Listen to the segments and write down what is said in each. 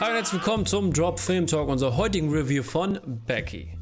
Hallo und herzlich willkommen zum Drop Film Talk, unserer heutigen Review von Becky.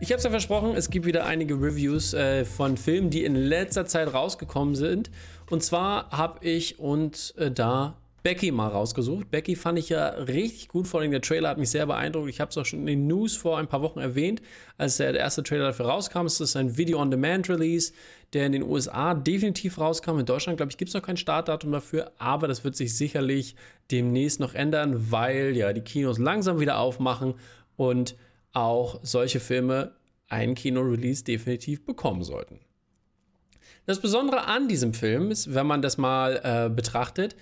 Ich habe es ja versprochen, es gibt wieder einige Reviews äh, von Filmen, die in letzter Zeit rausgekommen sind. Und zwar habe ich und äh, da Becky mal rausgesucht. Becky fand ich ja richtig gut, vor allem der Trailer hat mich sehr beeindruckt. Ich habe es auch schon in den News vor ein paar Wochen erwähnt, als der erste Trailer dafür rauskam. Es ist ein Video-on-Demand-Release, der in den USA definitiv rauskam. In Deutschland, glaube ich, gibt es noch kein Startdatum dafür, aber das wird sich sicherlich demnächst noch ändern, weil ja die Kinos langsam wieder aufmachen und auch solche Filme einen Kino-Release definitiv bekommen sollten. Das Besondere an diesem Film ist, wenn man das mal äh, betrachtet,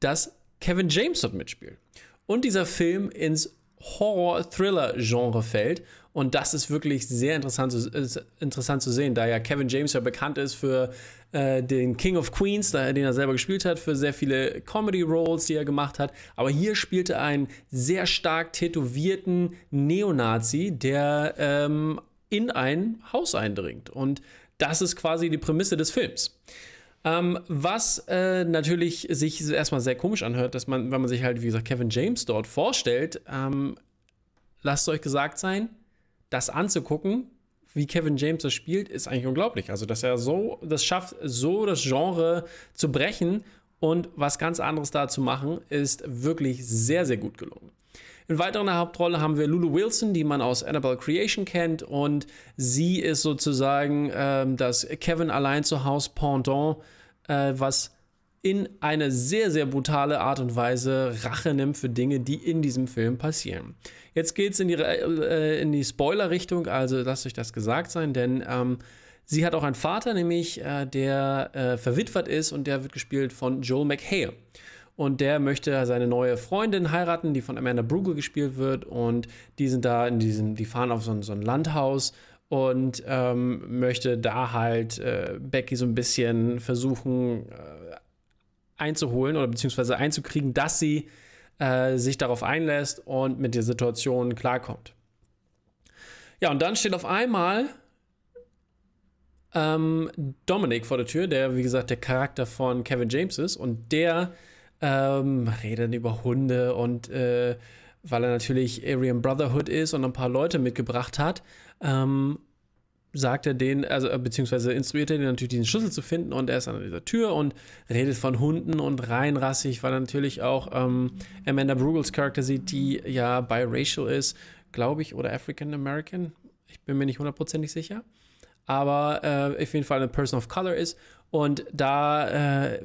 dass Kevin James dort mitspielt. Und dieser Film ins Horror-Thriller-Genre fällt. Und das ist wirklich sehr interessant zu, interessant zu sehen, da ja Kevin James ja bekannt ist für äh, den King of Queens, den er selber gespielt hat, für sehr viele Comedy-Roles, die er gemacht hat. Aber hier spielte er einen sehr stark tätowierten Neonazi, der ähm, in ein Haus eindringt. Und das ist quasi die Prämisse des Films. Ähm, was äh, natürlich sich erstmal sehr komisch anhört, dass man, wenn man sich halt, wie gesagt, Kevin James dort vorstellt, ähm, lasst euch gesagt sein, das anzugucken, wie Kevin James das spielt, ist eigentlich unglaublich. Also, dass er so das schafft, so das Genre zu brechen und was ganz anderes da zu machen, ist wirklich sehr, sehr gut gelungen. In weiterer Hauptrolle haben wir Lulu Wilson, die man aus Annabelle Creation kennt. Und sie ist sozusagen ähm, das Kevin allein zu Haus Pendant, äh, was in eine sehr, sehr brutale Art und Weise Rache nimmt für Dinge, die in diesem Film passieren. Jetzt geht es in die, äh, die Spoiler-Richtung, also lasst euch das gesagt sein, denn ähm, sie hat auch einen Vater, nämlich äh, der äh, verwitwet ist und der wird gespielt von Joel McHale und der möchte seine neue Freundin heiraten, die von Amanda Brugel gespielt wird und die sind da in diesem, die fahren auf so ein, so ein Landhaus und ähm, möchte da halt äh, Becky so ein bisschen versuchen äh, einzuholen oder beziehungsweise einzukriegen, dass sie äh, sich darauf einlässt und mit der Situation klarkommt. Ja, und dann steht auf einmal ähm, Dominic vor der Tür, der wie gesagt der Charakter von Kevin James ist und der ähm, redet über Hunde und äh, weil er natürlich Aryan Brotherhood ist und ein paar Leute mitgebracht hat, ähm, sagt er den, also äh, beziehungsweise instruiert er den natürlich diesen Schlüssel zu finden und er ist an dieser Tür und redet von Hunden und reinrassig, weil er natürlich auch ähm, Amanda Brugels Charakter sieht, die ja biracial ist, glaube ich, oder African American. Ich bin mir nicht hundertprozentig sicher. Aber äh, auf jeden Fall eine Person of Color ist. Und da äh,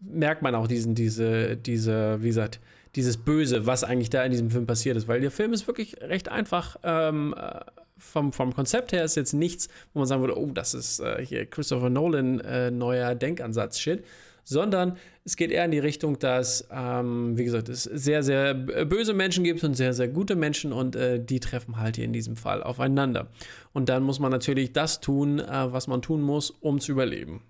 merkt man auch diesen, diese, diese, wie gesagt, dieses Böse, was eigentlich da in diesem Film passiert ist, weil der Film ist wirklich recht einfach. Ähm, äh, vom, vom Konzept her ist jetzt nichts, wo man sagen würde, oh, das ist äh, hier Christopher Nolan äh, neuer Denkansatz-Shit, sondern es geht eher in die Richtung, dass, ähm, wie gesagt, es sehr, sehr böse Menschen gibt und sehr, sehr gute Menschen und äh, die treffen halt hier in diesem Fall aufeinander. Und dann muss man natürlich das tun, äh, was man tun muss, um zu überleben.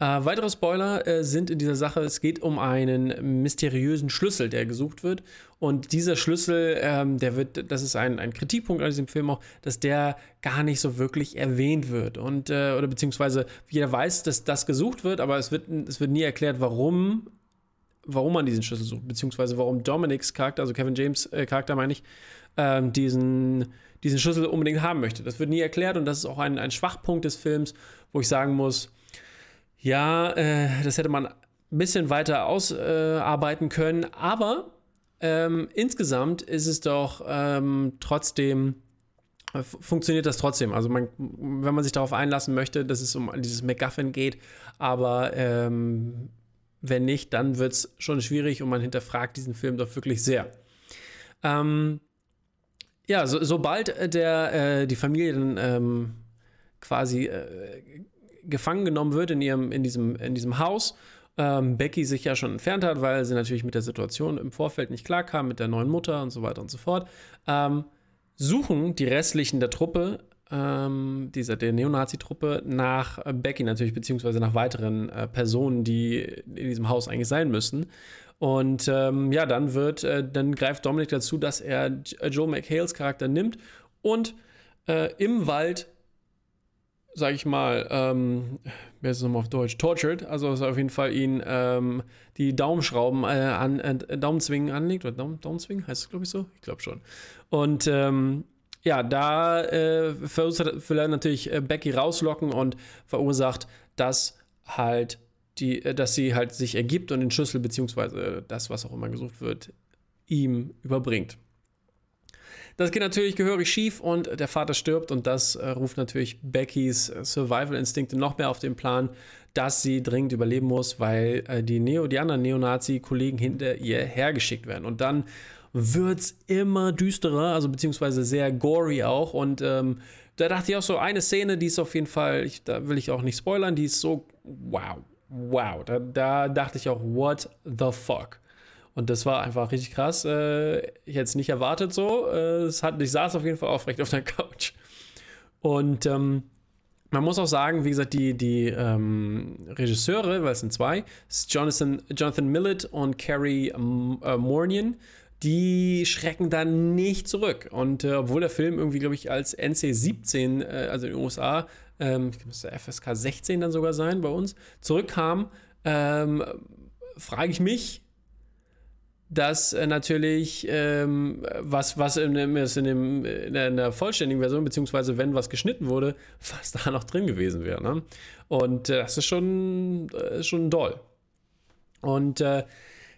Äh, weitere Spoiler äh, sind in dieser Sache, es geht um einen mysteriösen Schlüssel, der gesucht wird. Und dieser Schlüssel, ähm, der wird, das ist ein, ein Kritikpunkt an diesem Film auch, dass der gar nicht so wirklich erwähnt wird. Und, äh, oder beziehungsweise jeder weiß, dass das gesucht wird, aber es wird, es wird nie erklärt, warum warum man diesen Schlüssel sucht, beziehungsweise warum Dominics Charakter, also Kevin James äh, Charakter meine ich, ähm, diesen, diesen Schlüssel unbedingt haben möchte. Das wird nie erklärt und das ist auch ein, ein Schwachpunkt des Films, wo ich sagen muss, ja, äh, das hätte man ein bisschen weiter ausarbeiten äh, können, aber ähm, insgesamt ist es doch ähm, trotzdem äh, funktioniert das trotzdem. Also man, wenn man sich darauf einlassen möchte, dass es um dieses MacGuffin geht, aber ähm, wenn nicht, dann wird es schon schwierig und man hinterfragt diesen Film doch wirklich sehr. Ähm, ja, so, sobald der, äh, die Familie dann ähm, quasi äh, gefangen genommen wird in, ihrem, in, diesem, in diesem Haus. Ähm, Becky sich ja schon entfernt hat, weil sie natürlich mit der Situation im Vorfeld nicht klarkam, mit der neuen Mutter und so weiter und so fort. Ähm, suchen die restlichen der Truppe, ähm, dieser der Neonazi-Truppe, nach Becky natürlich, beziehungsweise nach weiteren äh, Personen, die in diesem Haus eigentlich sein müssen. Und ähm, ja, dann wird, äh, dann greift Dominic dazu, dass er Joe McHales Charakter nimmt und äh, im Wald sag ich mal, ähm, wer ist es nochmal auf Deutsch, tortured, also dass er auf jeden Fall ihn ähm, die Daumenschrauben äh, an, äh, Daumenzwingen anlegt, oder Daumen, Daumenzwingen, heißt es glaube ich so? Ich glaube schon. Und ähm, ja, da äh, will er natürlich äh, Becky rauslocken und verursacht, dass halt die, äh, dass sie halt sich ergibt und den Schlüssel beziehungsweise das, was auch immer gesucht wird, ihm überbringt. Das geht natürlich gehörig schief und der Vater stirbt und das äh, ruft natürlich Beckys äh, Survival-Instinkte noch mehr auf den Plan, dass sie dringend überleben muss, weil äh, die, Neo, die anderen Neonazi-Kollegen hinter ihr hergeschickt werden. Und dann wird es immer düsterer, also beziehungsweise sehr gory auch. Und ähm, da dachte ich auch so, eine Szene, die ist auf jeden Fall, ich, da will ich auch nicht spoilern, die ist so, wow, wow. Da, da dachte ich auch, what the fuck. Und das war einfach richtig krass. Äh, ich hätte es nicht erwartet so. Äh, hat, ich saß auf jeden Fall aufrecht auf der Couch. Und ähm, man muss auch sagen, wie gesagt, die, die ähm, Regisseure, weil es sind zwei, Jonathan, Jonathan Millett und Carrie ähm, äh, Mornian, die schrecken dann nicht zurück. Und äh, obwohl der Film irgendwie, glaube ich, als NC 17, äh, also in den USA, ähm, müsste FSK 16 dann sogar sein bei uns, zurückkam, ähm, frage ich mich, dass äh, natürlich ähm, was, was in, dem, in, dem, in, der, vollständigen Version, beziehungsweise wenn was geschnitten wurde, was da noch drin gewesen wäre. Ne? Und äh, das ist schon, äh, schon doll. Und äh,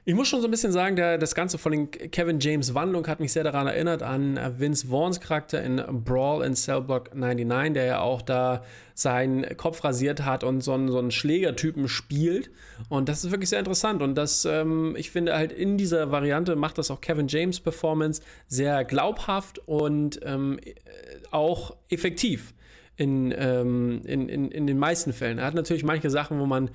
ich muss schon so ein bisschen sagen, der, das Ganze von den Kevin James Wandlung hat mich sehr daran erinnert an Vince Vaughns Charakter in Brawl in Cellblock 99, der ja auch da seinen Kopf rasiert hat und so einen, so einen Schlägertypen spielt. Und das ist wirklich sehr interessant. Und das, ähm, ich finde halt in dieser Variante macht das auch Kevin James Performance sehr glaubhaft und ähm, auch effektiv in, ähm, in, in, in den meisten Fällen. Er hat natürlich manche Sachen, wo man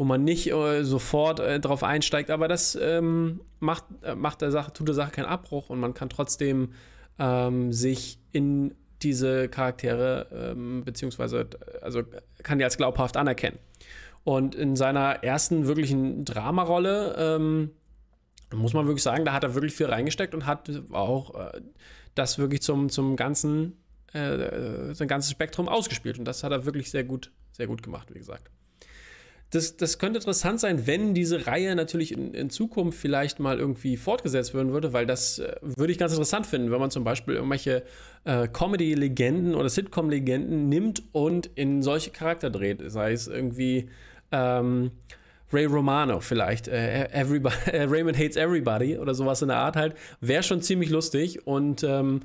wo man nicht äh, sofort äh, drauf einsteigt, aber das ähm, macht, äh, macht der Sache, tut der Sache keinen Abbruch und man kann trotzdem ähm, sich in diese Charaktere, ähm, beziehungsweise, also kann die als glaubhaft anerkennen. Und in seiner ersten wirklichen Dramarolle ähm, muss man wirklich sagen, da hat er wirklich viel reingesteckt und hat auch äh, das wirklich zum, zum ganzen, äh, sein ganzes Spektrum ausgespielt. Und das hat er wirklich sehr gut, sehr gut gemacht, wie gesagt das, das könnte interessant sein, wenn diese Reihe natürlich in, in Zukunft vielleicht mal irgendwie fortgesetzt werden würde, weil das äh, würde ich ganz interessant finden, wenn man zum Beispiel irgendwelche äh, Comedy-Legenden oder Sitcom-Legenden nimmt und in solche Charakter dreht. Sei es irgendwie ähm, Ray Romano vielleicht, äh, everybody, äh, Raymond Hates Everybody oder sowas in der Art halt, wäre schon ziemlich lustig und ähm,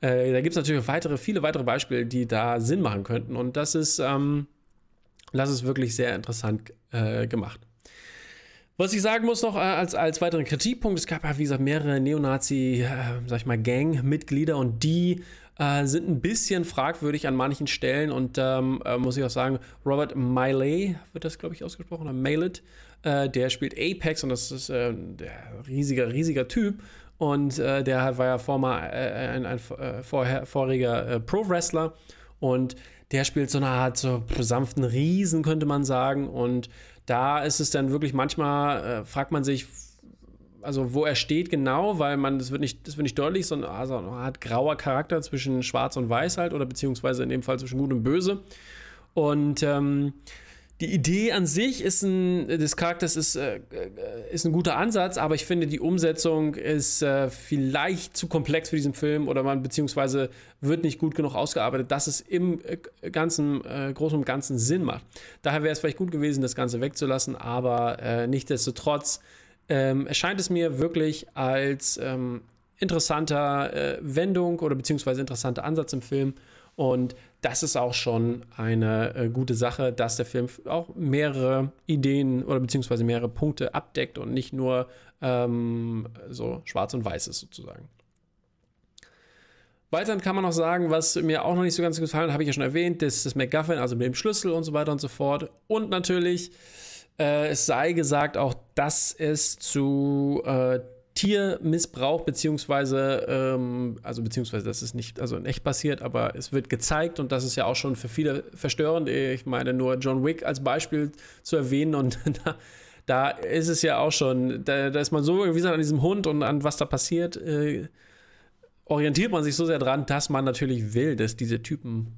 äh, da gibt es natürlich weitere, viele weitere Beispiele, die da Sinn machen könnten und das ist ähm, das ist wirklich sehr interessant äh, gemacht. Was ich sagen muss noch äh, als, als weiteren Kritikpunkt, es gab ja, wie gesagt, mehrere Neonazi, äh, sag ich mal, Gang-Mitglieder und die äh, sind ein bisschen fragwürdig an manchen Stellen und ähm, äh, muss ich auch sagen, Robert Miley wird das, glaube ich, ausgesprochen, oder Mallet, äh, der spielt Apex und das ist äh, der riesiger, riesiger Typ und der war ja former, ein, ein, vorher, voriger Pro-Wrestler und der spielt so eine Art so sanften Riesen, könnte man sagen. Und da ist es dann wirklich manchmal, äh, fragt man sich, also wo er steht genau, weil man, das wird nicht, das wird nicht deutlich, sondern also eine Art grauer Charakter zwischen Schwarz und Weiß halt, oder beziehungsweise in dem Fall zwischen Gut und Böse. Und ähm, die Idee an sich ist ein, des Charakters ist, äh, äh, ist ein guter Ansatz, aber ich finde, die Umsetzung ist äh, vielleicht zu komplex für diesen Film oder man beziehungsweise wird nicht gut genug ausgearbeitet, dass es im äh, ganzen, äh, Großen und Ganzen Sinn macht. Daher wäre es vielleicht gut gewesen, das Ganze wegzulassen, aber äh, nichtsdestotrotz ähm, erscheint es mir wirklich als ähm, interessanter Wendung oder beziehungsweise interessanter Ansatz im Film und das ist auch schon eine äh, gute Sache, dass der Film auch mehrere Ideen oder beziehungsweise mehrere Punkte abdeckt und nicht nur ähm, so schwarz und weiß ist sozusagen. Weiterhin kann man noch sagen, was mir auch noch nicht so ganz gefallen hat, habe ich ja schon erwähnt, das das MacGuffin, also mit dem Schlüssel und so weiter und so fort. Und natürlich, äh, es sei gesagt auch, dass es zu äh, Tiermissbrauch, beziehungsweise, ähm, also beziehungsweise das ist nicht also in echt passiert, aber es wird gezeigt und das ist ja auch schon für viele verstörend. Ich meine, nur John Wick als Beispiel zu erwähnen und da, da ist es ja auch schon, da, da, ist man so irgendwie an diesem Hund und an was da passiert, äh, orientiert man sich so sehr dran, dass man natürlich will, dass diese Typen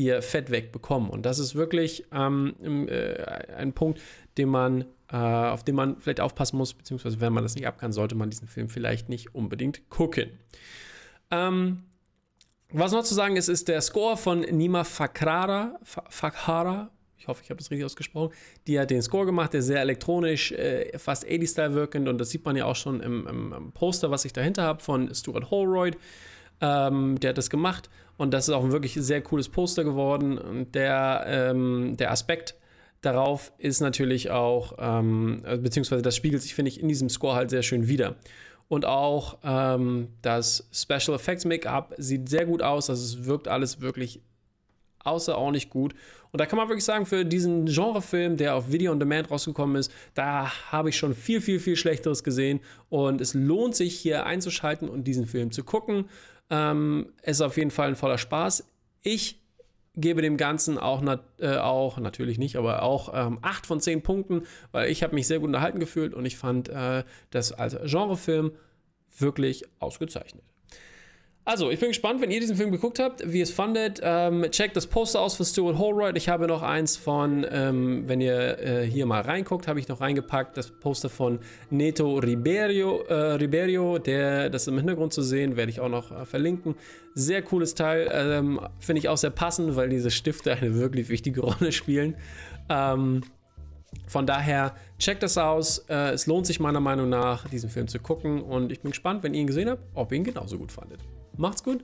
ihr Fett wegbekommen. Und das ist wirklich ähm, äh, ein Punkt, den man, äh, auf den man vielleicht aufpassen muss, beziehungsweise wenn man das nicht ab kann, sollte man diesen Film vielleicht nicht unbedingt gucken. Ähm, was noch zu sagen ist, ist der Score von Nima Fakrara, Fakhara, ich hoffe, ich habe das richtig ausgesprochen, die hat den Score gemacht, der sehr elektronisch, äh, fast 80-Style wirkend und das sieht man ja auch schon im, im, im Poster, was ich dahinter habe von Stuart Holroyd. Ähm, der hat das gemacht und das ist auch ein wirklich sehr cooles Poster geworden. Und der, ähm, der Aspekt darauf ist natürlich auch, ähm, beziehungsweise das spiegelt sich, finde ich, in diesem Score halt sehr schön wieder. Und auch ähm, das Special Effects Make-up sieht sehr gut aus. Also es wirkt alles wirklich außerordentlich gut. Und da kann man wirklich sagen, für diesen Genrefilm, der auf Video on Demand rausgekommen ist, da habe ich schon viel, viel, viel Schlechteres gesehen. Und es lohnt sich hier einzuschalten und diesen Film zu gucken. Ähm, es ist auf jeden Fall ein voller Spaß. Ich gebe dem Ganzen auch, nat äh, auch natürlich nicht, aber auch ähm, 8 von 10 Punkten, weil ich habe mich sehr gut unterhalten gefühlt und ich fand äh, das als Genrefilm wirklich ausgezeichnet. Also, ich bin gespannt, wenn ihr diesen Film geguckt habt, wie ihr es fandet. Ähm, checkt das Poster aus von Stuart Holroyd. Ich habe noch eins von, ähm, wenn ihr äh, hier mal reinguckt, habe ich noch reingepackt, das Poster von Neto Ribeiro, äh, Ribeiro der, das im Hintergrund zu sehen, werde ich auch noch äh, verlinken. Sehr cooles Teil, ähm, finde ich auch sehr passend, weil diese Stifte eine wirklich wichtige Rolle spielen. Ähm, von daher, checkt das aus. Äh, es lohnt sich meiner Meinung nach, diesen Film zu gucken. Und ich bin gespannt, wenn ihr ihn gesehen habt, ob ihr ihn genauso gut fandet. Macht's gut.